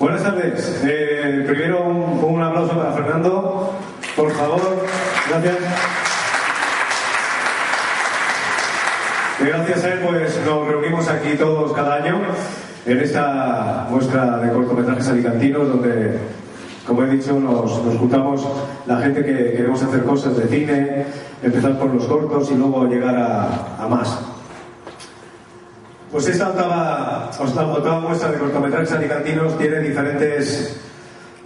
Buenas tardes. Eh, primero un, un aplauso para Fernando, por favor. Gracias. Gracias a él, pues nos reunimos aquí todos cada año en esta muestra de cortometrajes alicantinos, donde, como he dicho, nos, nos juntamos la gente que queremos hacer cosas de cine, empezar por los cortos y luego llegar a, a más. Pues esta octava, octava muestra de cortometrajes alicantinos tiene diferentes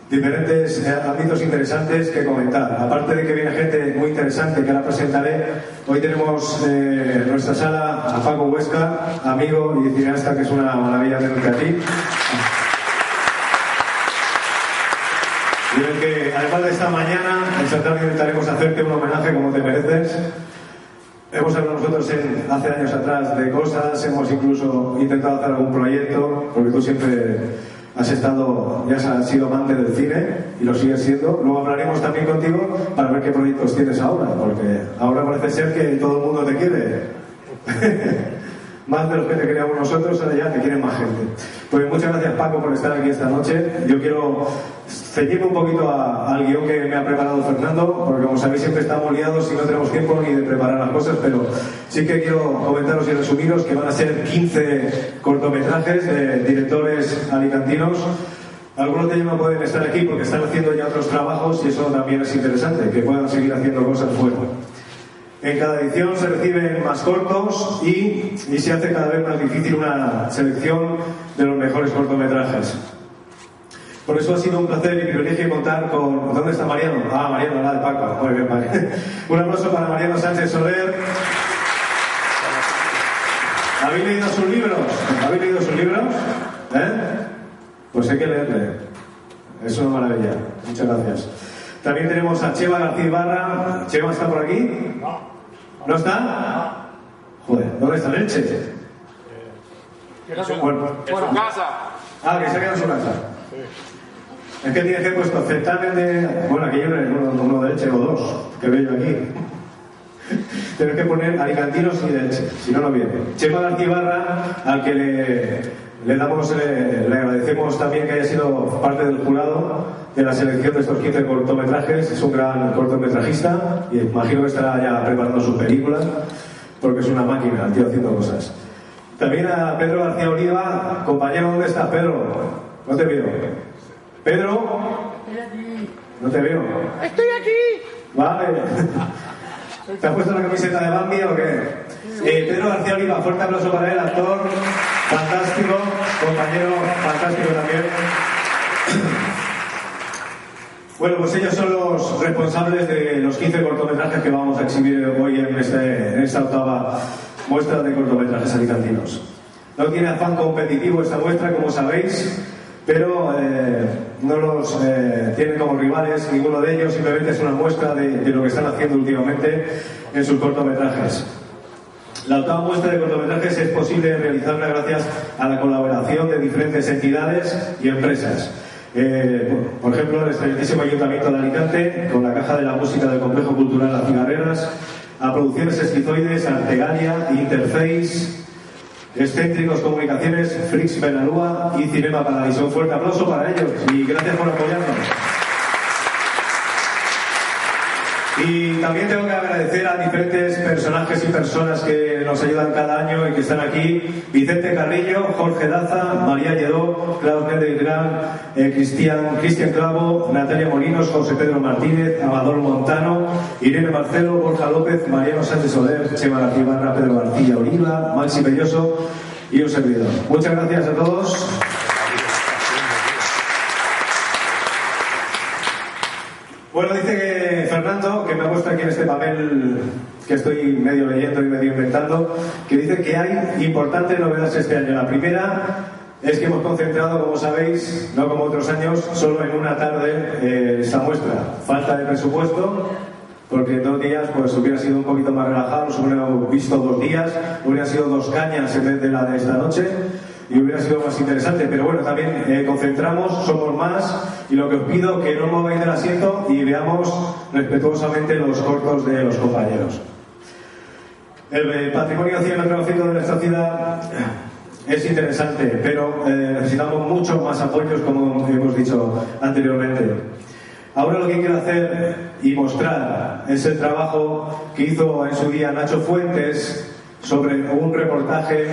diferentes eh, ámbitos interesantes que comentar. Aparte de que viene gente muy interesante que ahora presentaré, hoy tenemos eh, en nuestra sala a Paco Huesca, amigo y cineasta que es una maravilla tenerte aquí. Y el que, además de esta mañana, esta tarde intentaremos hacerte un homenaje como te mereces. Hemos hablado nosotros en- hace años atrás de cosas, hemos incluso intentado hacer algún proyecto, porque tú siempre has estado, ya has sido amante del cine y lo sigues siendo. Luego hablaremos también contigo para ver qué proyectos tienes ahora, porque ahora parece ser que todo el mundo te quiere. más de los que te queríamos nosotros, ahora ya te quieren más gente. Pues muchas gracias Paco por estar aquí esta noche. Yo quiero ceñirme un poquito a- al guion que me ha preparado Fernando, porque como sabéis siempre estamos liados y no tenemos tiempo ni de preparar las cosas, pero sí que quiero comentaros y resumiros que van a ser 15 cortometrajes de directores alicantinos. Algunos de ellos no pueden estar aquí porque están haciendo ya otros trabajos y eso también es interesante, que puedan seguir haciendo cosas fuera. En cada edición se reciben más cortos y, y se hace cada vez más difícil una selección de los mejores cortometrajes. Por eso ha sido un placer y privilegio contar con... ¿Dónde está Mariano? Ah, Mariano, la de Paco. Un aplauso para Mariano Sánchez Soler. ¿Habéis leído sus libros? ¿Habéis leído sus libros? ¿Eh? Pues hay que leerle. Es una maravilla. Muchas gracias. También tenemos a Cheva García Ibarra. ¿Cheva está por aquí? ¿No está? Joder, ¿dónde está Leche? Bueno, En su casa. Ah, que se ha quedado en su casa. Es que tiene que haber puesto certamen de. Bueno, aquí hay uno, uno de leche o dos, que veo yo aquí. Tienes que poner alicantinos y de leche, si no, no viene. Chema García Ibarra, al que le, le damos, eh, le agradecemos también que haya sido parte del jurado de la selección de estos 15 cortometrajes. Es un gran cortometrajista y imagino que estará ya preparando su película, porque es una máquina, el tío haciendo cosas. También a Pedro García Oliva, compañero, ¿dónde estás, Pedro? No te veo. Pedro, no te veo. Estoy aquí. Vale. ¿Te has puesto la camiseta de Bambi o qué? Eh, Pedro García Oliva, fuerte aplauso para él, actor fantástico, compañero fantástico también. Bueno, pues ellos son los responsables de los 15 cortometrajes que vamos a exhibir hoy en, este- en esta octava muestra de cortometrajes alicantinos. No tiene afán competitivo esta muestra, como sabéis, pero eh, no los eh, tiene como rivales ninguno de ellos, simplemente es una muestra de, de lo que están haciendo últimamente en sus cortometrajes. La octava muestra de cortometrajes es posible realizarla gracias a la colaboración de diferentes entidades y empresas. Eh, por ejemplo, el excelentísimo Ayuntamiento de Alicante, con la Caja de la Música del Complejo Cultural Las Cigarreras, a Producciones Esquizoides, Artegalia, Interface, Excéntricos Comunicaciones, Frix Benalúa y Cinema Paradiso. Un fuerte aplauso para ellos y gracias por apoyarnos. Y también tengo que agradecer a diferentes personajes y personas que nos ayudan cada año y que están aquí. Vicente Carrillo, Jorge Daza, María Lledó, Claudio Méndez Gran, eh, Cristian, Cristian Clavo, Natalia Molinos, José Pedro Martínez, Amador Montano, Irene Marcelo, Borja López, Mariano Sánchez Soler, Chema García Barra, Pedro García Oliva, Maxi Belloso y un servidor. Muchas gracias a todos. Bueno, dice Fernando, que me ha puesto aquí en este papel que estoy medio leyendo y medio inventando, que dice que hay importantes novedades este año. La primera es que hemos concentrado, como sabéis, no como otros años, solo en una tarde eh, esta muestra. Falta de presupuesto, porque en dos días pues hubiera sido un poquito más relajado, nos hubiéramos visto dos días, hubiera sido dos cañas en vez de la de esta noche y hubiera sido más interesante. Pero bueno, también eh, concentramos, somos más y lo que os pido que no mováis del asiento y veamos respetuosamente los cortos de los compañeros. El, eh, patrimonio cinematográfico de nuestra ciudad es interesante, pero eh, necesitamos muchos más apoyos, como hemos dicho anteriormente. Ahora lo que quiero hacer y mostrar es el trabajo que hizo en su día Nacho Fuentes sobre un reportaje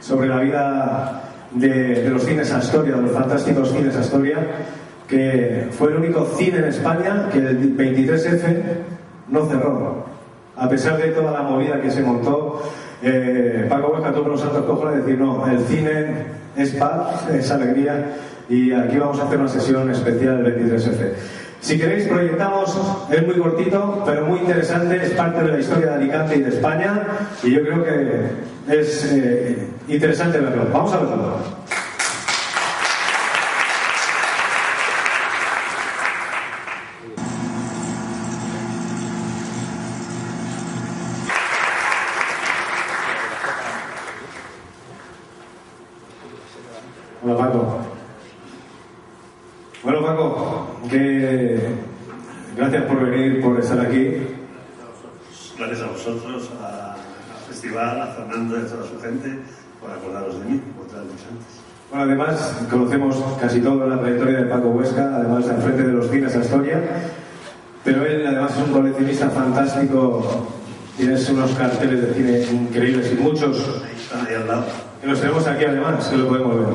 sobre la vida de, los cines Astoria, de los fantásticos cines Astoria, que fue el único cine en España que el 23F no cerró. A pesar de toda la movida que se montó, eh, Paco Huesca tuvo los santos cojones de decir, no, el cine es paz, es alegría, y aquí vamos a hacer una sesión especial del 23F. Si queréis, proyectamos, es muy cortito, pero muy interesante, es parte de la historia de Alicante y de España, y yo creo que es eh, interesante verlo. Vamos a verlo. Hola Paco. Bueno Paco, que gracias por venir, por estar aquí. Gracias a vosotros, al festival, a Fernando y a toda su gente, por acordaros de mí, traerme antes. Bueno, además conocemos casi toda la trayectoria de Paco Huesca, además al frente de los cines Astoria, pero él además es un coleccionista fantástico, tienes unos carteles de cine increíbles y muchos. Ahí están ahí al lado. Que los tenemos aquí además, que lo podemos ver.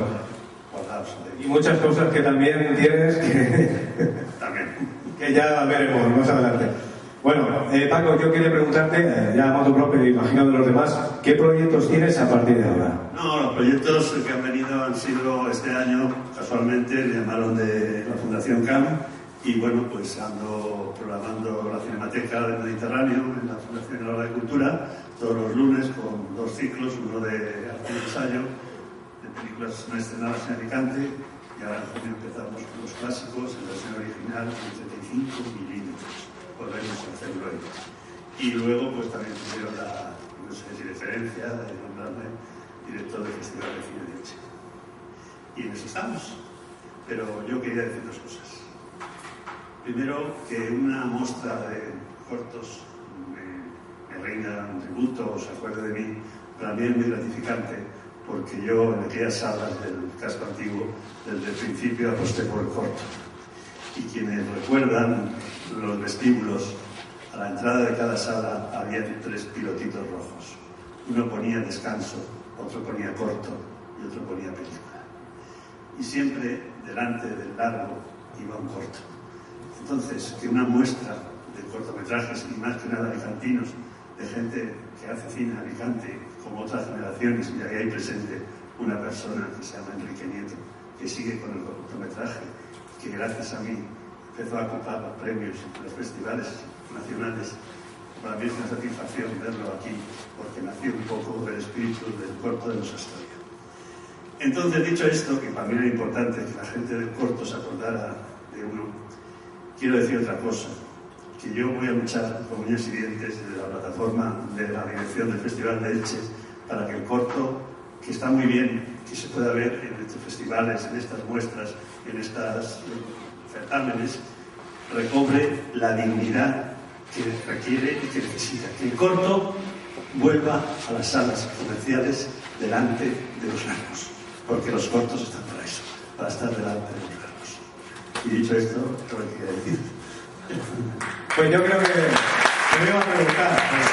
Y muchas cosas que también tienes que. Ya veremos más adelante. Bueno, eh, Paco, yo quería preguntarte, eh, ya a modo propio, imagino de los demás, ¿qué proyectos tienes a partir de ahora? No, los proyectos que han venido han sido este año, casualmente, me llamaron de la Fundación CAM y bueno, pues ando programando la Cinemateca del Mediterráneo en la Fundación Hora de Cultura todos los lunes con dos ciclos, uno de arte y ensayo, de películas no estrenadas en Alicante y ahora en empezamos con los clásicos en versión original 35 milímetros, volvemos a hacerlo hoy. Y luego pues también tuvieron la, no sé si referencia de nombrarme director del Festival de Cine de Elche. Y en eso estamos. Pero yo quería decir dos cosas. Primero, que una muestra de cortos me, me rinda un tributo o se acuerde de mí, para mí es muy gratificante, porque yo en aquellas salas del casco antiguo, desde el principio aposté por el corto. Y quienes recuerdan los vestíbulos, a la entrada de cada sala había tres pilotitos rojos. Uno ponía descanso, otro ponía corto y otro ponía película. Y siempre delante del largo iba un corto. Entonces, que una muestra de cortometrajes, y más que nada alicantinos, de gente que hace cine en Alicante, como otras generaciones, y ahí hay presente una persona que se llama Enrique Nieto, que sigue con el cortometraje, que gracias a mí empezó a ocupar los premios en los festivales nacionales. Para mí es una satisfacción verlo aquí, porque nació un poco del espíritu del corto de los Astoria. Entonces, dicho esto, que para mí era importante que la gente del corto se acordara de uno, quiero decir otra cosa, que yo voy a luchar con y dientes desde la plataforma de la dirección del Festival de Elche para que el corto, que está muy bien, que se pueda ver en estos festivales, en estas muestras, en estos certámenes, recobre la dignidad que requiere y que necesita. Que el corto vuelva a las salas comerciales delante de los largos, porque los cortos están para eso, para estar delante de los largos. Y dicho esto, lo que quería decir. Pues yo creo que me iba a preguntar, pero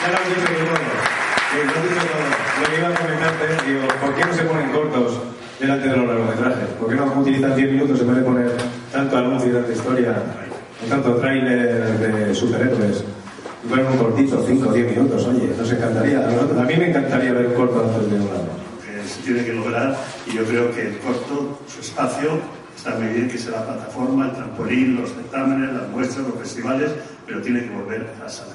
ya lo has dicho todo. Lo que iba a comentarte, digo, ¿por qué no se ponen cortos delante de los largometrajes? ¿Por qué no utilizan 10 minutos en vez de poner tanto anuncio y tanta historia, tanto tráiler de superhéroes? Y poner un cortito, 5 o 10 minutos, oye, nos encantaría. A mí me encantaría ver corto antes de un largo. se tiene que lograr y yo creo que el corto, su espacio, está muy bien que sea la plataforma, el trampolín, los certámenes, las muestras, los festivales, pero tiene que volver a las salas.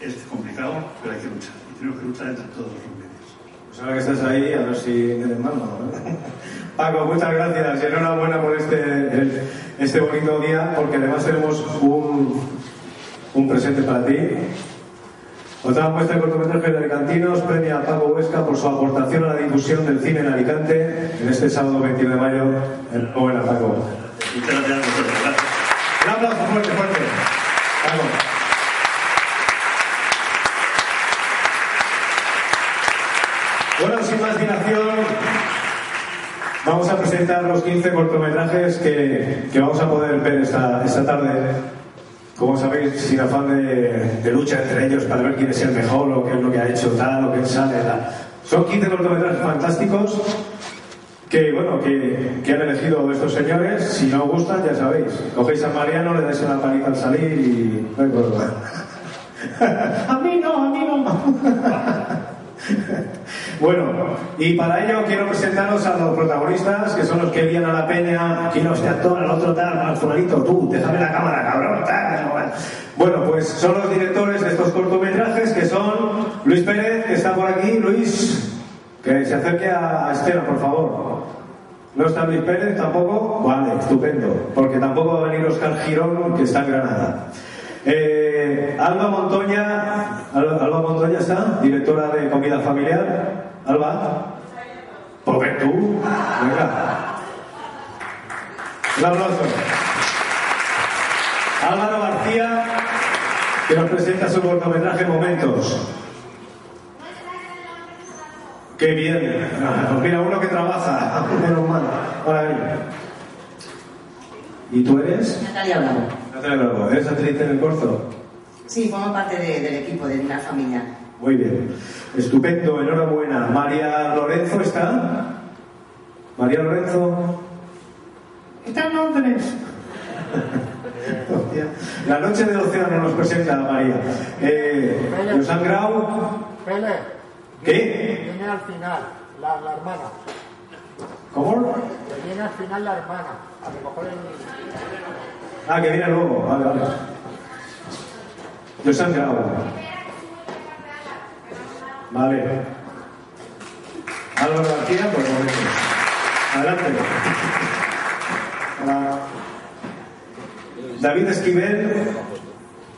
Es complicado, pero hay que luchar tenemos que luchar entre todos los medios. Pues ahora que estás ahí, a ver si tienes mano. ¿no? Paco, muchas gracias y enhorabuena por este, el- este bonito día, porque además tenemos un, un presente para ti. Otra muestra de cortometraje de Alicantinos premia a Paco Huesca por su aportación a la difusión del cine en Alicante en este sábado 21 de mayo. Enhorabuena, Paco. Muchas a. Gracias. Un aplauso fuerte, fuerte. Paco. Más continuación vamos a presentar los 15 cortometrajes que, que vamos a poder ver esta, esta tarde. Como sabéis, sin afán de, de lucha entre ellos para ver quién es el mejor o qué es lo que ha hecho tal o qué sale tal. Son 15 cortometrajes fantásticos que, bueno, que, que han elegido estos señores. Si no os gustan, ya sabéis. Cogéis a Mariano, le dais una paliza al salir y no hay problema. a mí no, a mí no. Bueno, y para ello quiero presentaros a los protagonistas, que son los que guían a la peña. Aquí no este actor, el otro tal, al fulanito, tú, déjame la cámara, cabrón. Bueno, pues son los directores de estos cortometrajes, que son Luis Pérez, que está por aquí. Luis, que se acerque a Estela, por favor. ¿No está Luis Pérez tampoco? Vale, estupendo. Porque tampoco va a venir Oscar Girón, que está en Granada. Eh, Alba Montoya, Alba, Alba Montoya está, directora de comida familiar. Alba, ¿por qué tú? Venga. Un aplauso. Álvaro García, que nos presenta su cortometraje Momentos. Qué bien. Pues mira, uno que trabaja. Menos mal. Ven. ¿Y tú eres? Natalia Bravo. ¿Eres actriz en el corto? Sí, formo parte de- del equipo de la familia. Muy bien. Estupendo, enhorabuena. María Lorenzo está. María Lorenzo. ¿Está en Londres? La noche del océano nos presenta María. Eh, Josan Grau. Pele, ¿Qué? viene al final, la, la hermana. ¿Cómo? Viene al final la hermana, a recoger el... Ah, que viene luego. Vale, vale. Josan Grau. Vale. Álvaro García, por el momento. Adelante. David Esquivel,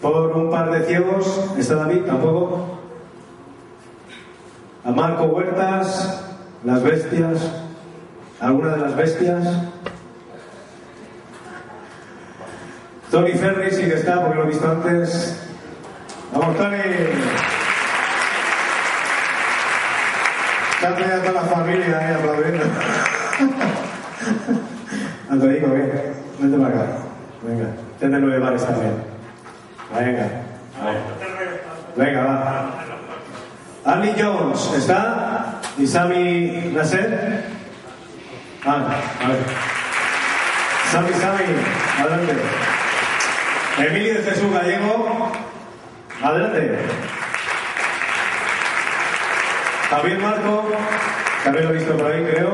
por un par de ciegos. ¿Está David? Tampoco. A Marco Huertas, Las Bestias. ¿Alguna de las bestias? Tony Ferry sí que está, porque lo he visto antes. Vamos, Tony. Está ya toda la familia ahí aplaudiendo. Antonio, ¿qué? Vente para acá. Venga, ten de nueve bares también. Venga. Venga, va. Andy Jones, ¿está? ¿Y Sammy Nasser? Ah, a ver. Sammy, Sammy, adelante. Emilio Jesús Gallego, adelante. Javier Marco, también lo he visto por ahí, creo.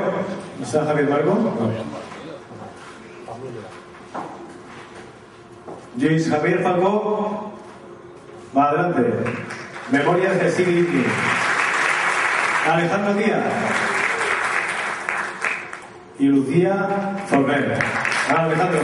¿Está Javier Marco? No. Luis Javier Falcó, adelante. Memorias de Sigli Alejandro Díaz. Y Lucía Former. Ah, Alejandro.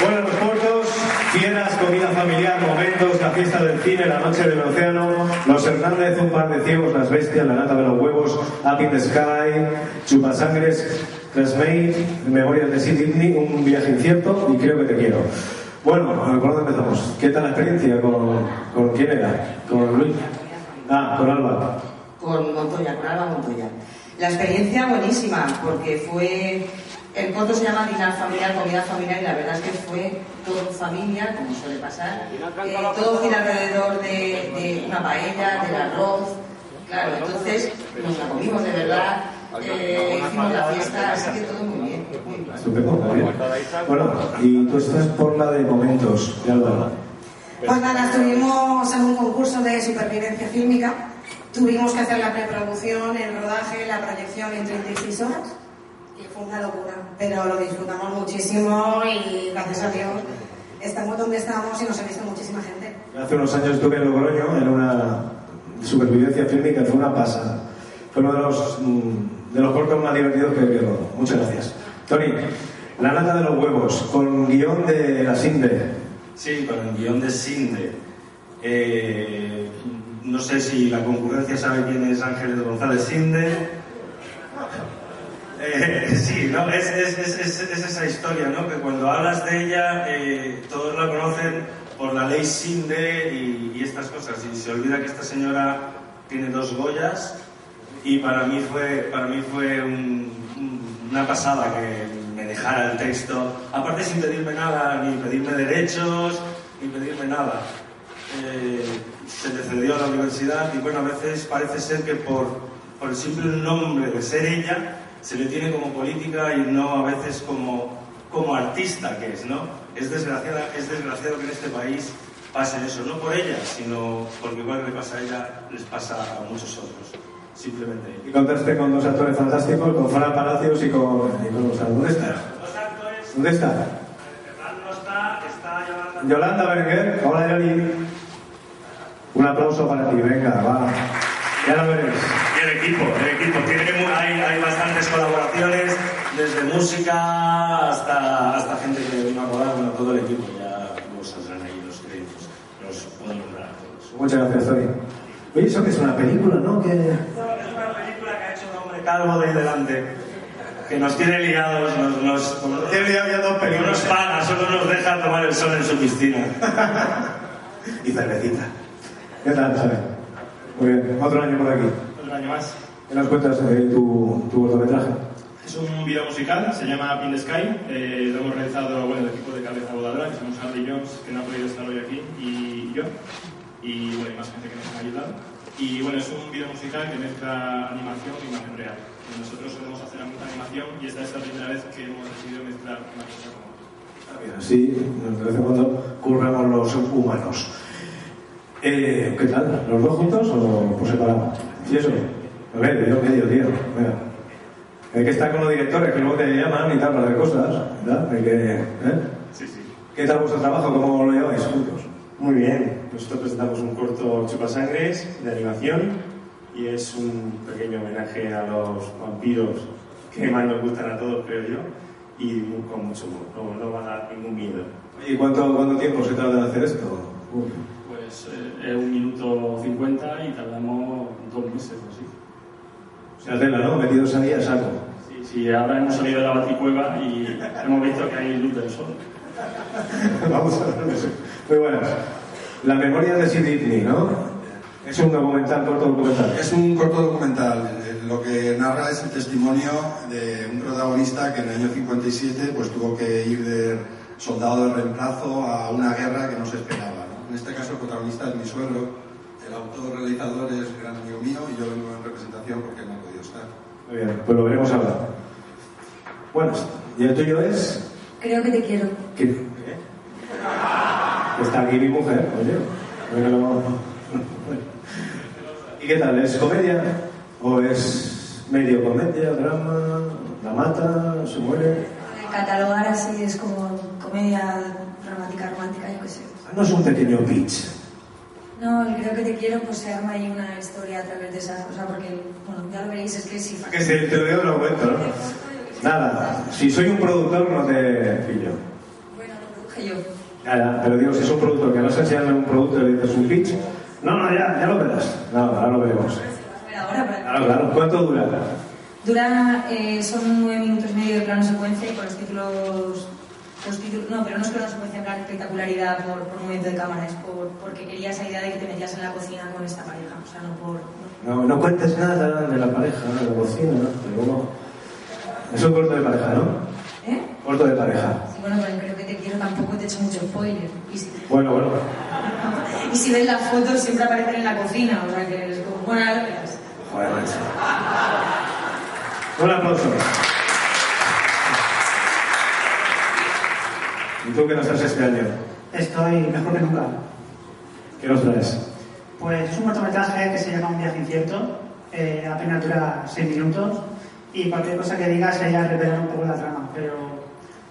Bueno, los cortos, fieras, comida familiar, momentos, la fiesta del cine, la noche del océano, los Hernández, un par de ciegos, las bestias, la nata de los huevos, Up in the Sky, Chupasangres, Classmate, Memorias de Sidney, un viaje incierto y creo que te quiero. Bueno, ¿por dónde empezamos? ¿Qué tal la experiencia? ¿Con, con quién era? ¿Con Luis? Ah, con Alba. Con Montoya, con Alba Montoya. La experiencia buenísima, porque fue. El corto se llama Dinar Familiar, Comida Familiar, y la verdad es que fue todo familia, como suele pasar. Eh, todo gira alrededor de, de una paella, del arroz. Claro, entonces nos la comimos de verdad. eh, hicimos la fiesta, así que todo muy bien. Muy bien. Estupendo, muy bien. Bueno, y tú estás por la de momentos, de Alba. Pues nada, estuvimos en un concurso de supervivencia fílmica. Tuvimos que hacer la preproducción, el rodaje, la proyección en 36 horas. Y fue una locura. Pero lo disfrutamos muchísimo y gracias a Dios estamos donde estamos y nos ha visto muchísima gente. Hace unos años estuve en Logroño en una supervivencia fílmica, fue una pasada. Fue uno de los, mm, de los cortos más divertidos que he rodado. Muchas gracias. Tony, La nata de los huevos, con guion de la Sinde. Sí, con el guion de Sinde. Eh, no sé si la concurrencia sabe quién es Ángeles González Sinde. Eh, sí, ¿no? es, es, es, es, es esa historia, ¿no? Que cuando hablas de ella, eh, todos la conocen por la ley Sinde y, y estas cosas. Y se olvida que esta señora tiene dos Goyas y para mí fue, para mí fue un- un- una pasada que me dejara el texto, aparte sin pedirme nada, ni pedirme derechos, ni pedirme nada. Eh, se le cedió a la universidad y bueno, a veces parece ser que por, por el simple nombre de ser ella, se le tiene como política y no a veces como, como artista que es, ¿no? Es, desgraciada, es desgraciado que en este país pase eso, no por ella, sino porque igual que le pasa a ella, les pasa a muchos otros. Simplemente. Y contaste con dos actores fantásticos, con Fran Palacios y con... y con- o sea, ¿Dónde está? Los actores, ¿Dónde está? Fernando no está, está Yolanda. Yolanda Berenguer. Hola, Yoli. Un aplauso para ti, venga, va. Ya lo veréis. Y el equipo, el equipo. Tiene hay, hay bastantes colaboraciones, desde música hasta, hasta gente que vino a rodar, bueno, todo el equipo. Ya luego saldrán ahí los créditos. Los puedo nombrar a todos. Muchas gracias, Tony. Oye, eso que es una película, ¿no? Que... Es una película que ha hecho un hombre calvo de ahí delante, que nos tiene liados, nos, nos, Tiene liado ya dos no películas. nos paga, solo nos deja tomar el sol en su piscina. Y cervecita. ¿Qué tal, Sara? Muy bien. Otro año por aquí. Otro año más. ¿Qué nos cuentas de tu, tu cortometraje? Es un video musical, se llama Pin the Sky. eh, lo hemos realizado bueno, el equipo de Cabeza Voladora, que somos Harry Jones, que no ha podido estar hoy aquí, y yo. Y bueno, hay más gente que nos ha ayudado. Y bueno, es un video musical que mezcla animación e imagen real. Y nosotros solemos hacer mucha animación y esta es la primera vez que hemos decidido mezclar una cosa como otra. Bien, Así, en cuando, curramos los humanos. Eh, ¿Qué tal? ¿Los dos juntos o por separado? ¿Y eso? A ver, medio, medio, tío. Venga. Hay que estar con los directores, que luego te llaman y tal, para ver cosas. ¿verdad? Hay que, ¿eh? Sí, sí. ¿Qué tal vuestro trabajo? ¿Cómo lo lleváis juntos? Muy bien, nosotros presentamos un corto Chupasangres de animación y es un pequeño homenaje a los vampiros que más nos gustan a todos, creo yo, y con mucho humor, no, no va a dar ningún miedo. ¿Y cuánto, cuánto tiempo se tarda en hacer esto? Uf. Pues eh, es un minuto 50 y tardamos dos meses o así. O sea, tela, ¿no? Metidos ahí a saco. Sí, sí, ahora hemos salido de la baticueva y hemos visto que hay luz del sol. Vamos a ver eso. Muy buenas. La memoria de Sid Whitney, ¿no? Es un documental, corto documental. Es un corto documental. Eh, Lo que narra es el testimonio de un protagonista que en el año 57 pues, tuvo que ir de soldado de reemplazo a una guerra que no se esperaba. En este caso el protagonista es mi suegro, el autor realizador es gran amigo mío y yo vengo en representación porque no ha podido estar. Muy bien, pues lo veremos ahora. Buenas. ¿Y el tuyo es? Creo que te quiero. ¿Qué? Está aquí mi mujer, oye. Bueno, ¿Y qué tal? ¿Es comedia? ¿O es medio comedia, drama, la mata, se muere? Catalogar así es como comedia dramática, romántica, yo qué sé. No es un pequeño pitch. No, creo que te quiero, pues se arma ahí una historia a través de esa cosa, porque, bueno, ya lo veréis, es que sí. Que si te lo digo, lo cuento, ¿no? Nada, si soy un productor no te pillo. Bueno, lo produje yo. Ya, pero digo, si es un productor que vas a enseñarme un producto y le dices un pitch, no, no, ya, ya lo verás. No, ahora lo veremos. Ahora, claro. ¿Cuánto dura? Dura, eh, son nueve minutos y medio de plano secuencia y con los títulos, los títulos, no, pero no es plano secuencia en plan espectacularidad por, por movimiento de cámara, es por, porque quería esa idea de que te metías en la cocina con esta pareja, o sea, no por... No, no cuentes nada de la pareja, de la cocina, ¿no? Pero no. Es un corto de pareja, ¿no? ¿Eh? Corto de pareja. Sí, bueno, pero creo que te quiero tampoco te he hecho mucho spoiler. Y si, Bueno, bueno. y si ves las fotos siempre aparecen en la cocina, o sea que es como, bueno, ahora lo verás. Joder, macho. Un aplauso. Tú qué nos haces este año? Estoy mejor que nunca. ¿Qué nos traes? Pues es un cortometraje que se llama Un viaje incierto, eh, apenas dura 6 minutos y cualquier cosa que diga sería revelar un poco la trama, pero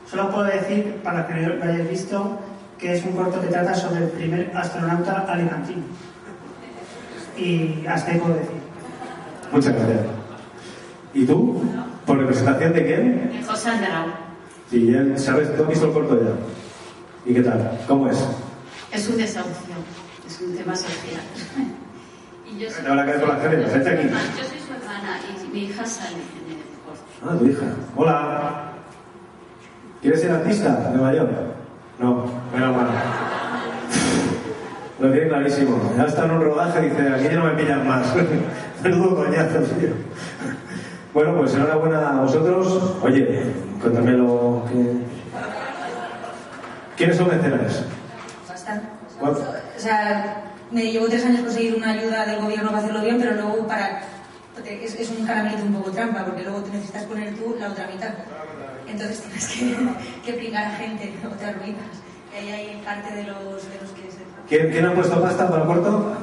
solo puedo decir, para que lo hayáis visto, que es un corto que trata sobre el primer astronauta alicantino. Y hasta ahí puedo decir. Muchas gracias. ¿Y tú? ¿Por representación de quién? José Algarao. Sí, él, ¿sabes? ¿Tú has visto el corto ya? ¿Y qué tal? ¿Cómo es? Es un desahucio, es un tema social. y yo soy, Te van a caer por las cadenas, vete aquí. yo soy su hermana y mi hija sale en el corto. Ah, tu hija. Hola. ¿Quieres ser artista de mayor? No, menos mal. Lo tiene clarísimo. Ya está en un rodaje, dice, aquí ya no me pillan más. Menudo coñazo, tío. Bueno, pues enhorabuena a vosotros. Oye, cuéntame lo que... ¿Quiénes son mecenas? Bastante. ¿Cuánto? O sea, me llevó tres años conseguir una ayuda del gobierno para hacerlo bien, pero luego para... Es, es un caramelito un poco trampa, porque luego te necesitas poner tú la otra mitad. Entonces tienes que, que pringar a gente o te arruinas. Y ahí hay parte de los, de los que se... ¿Quién, quién ha puesto pasta para corto?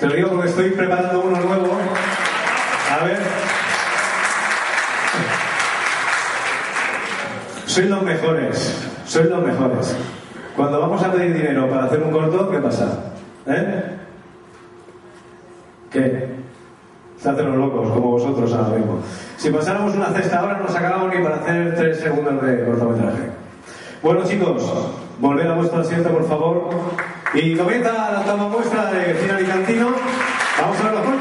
Te lo digo porque estoy preparando uno nuevo. A ver. Sois los mejores. Sois los mejores. Cuando vamos a pedir dinero para hacer un corto, ¿qué pasa? ¿Eh? ¿Qué? Se hacen los locos, como vosotros ahora mismo. Si pasáramos una cesta ahora, no sacábamos ni para hacer tres segundos de cortometraje. Bueno, chicos, volved a vuestro asiento, por favor. Y comienza la toma muestra de Cine Alicantino. Vamos a ver los.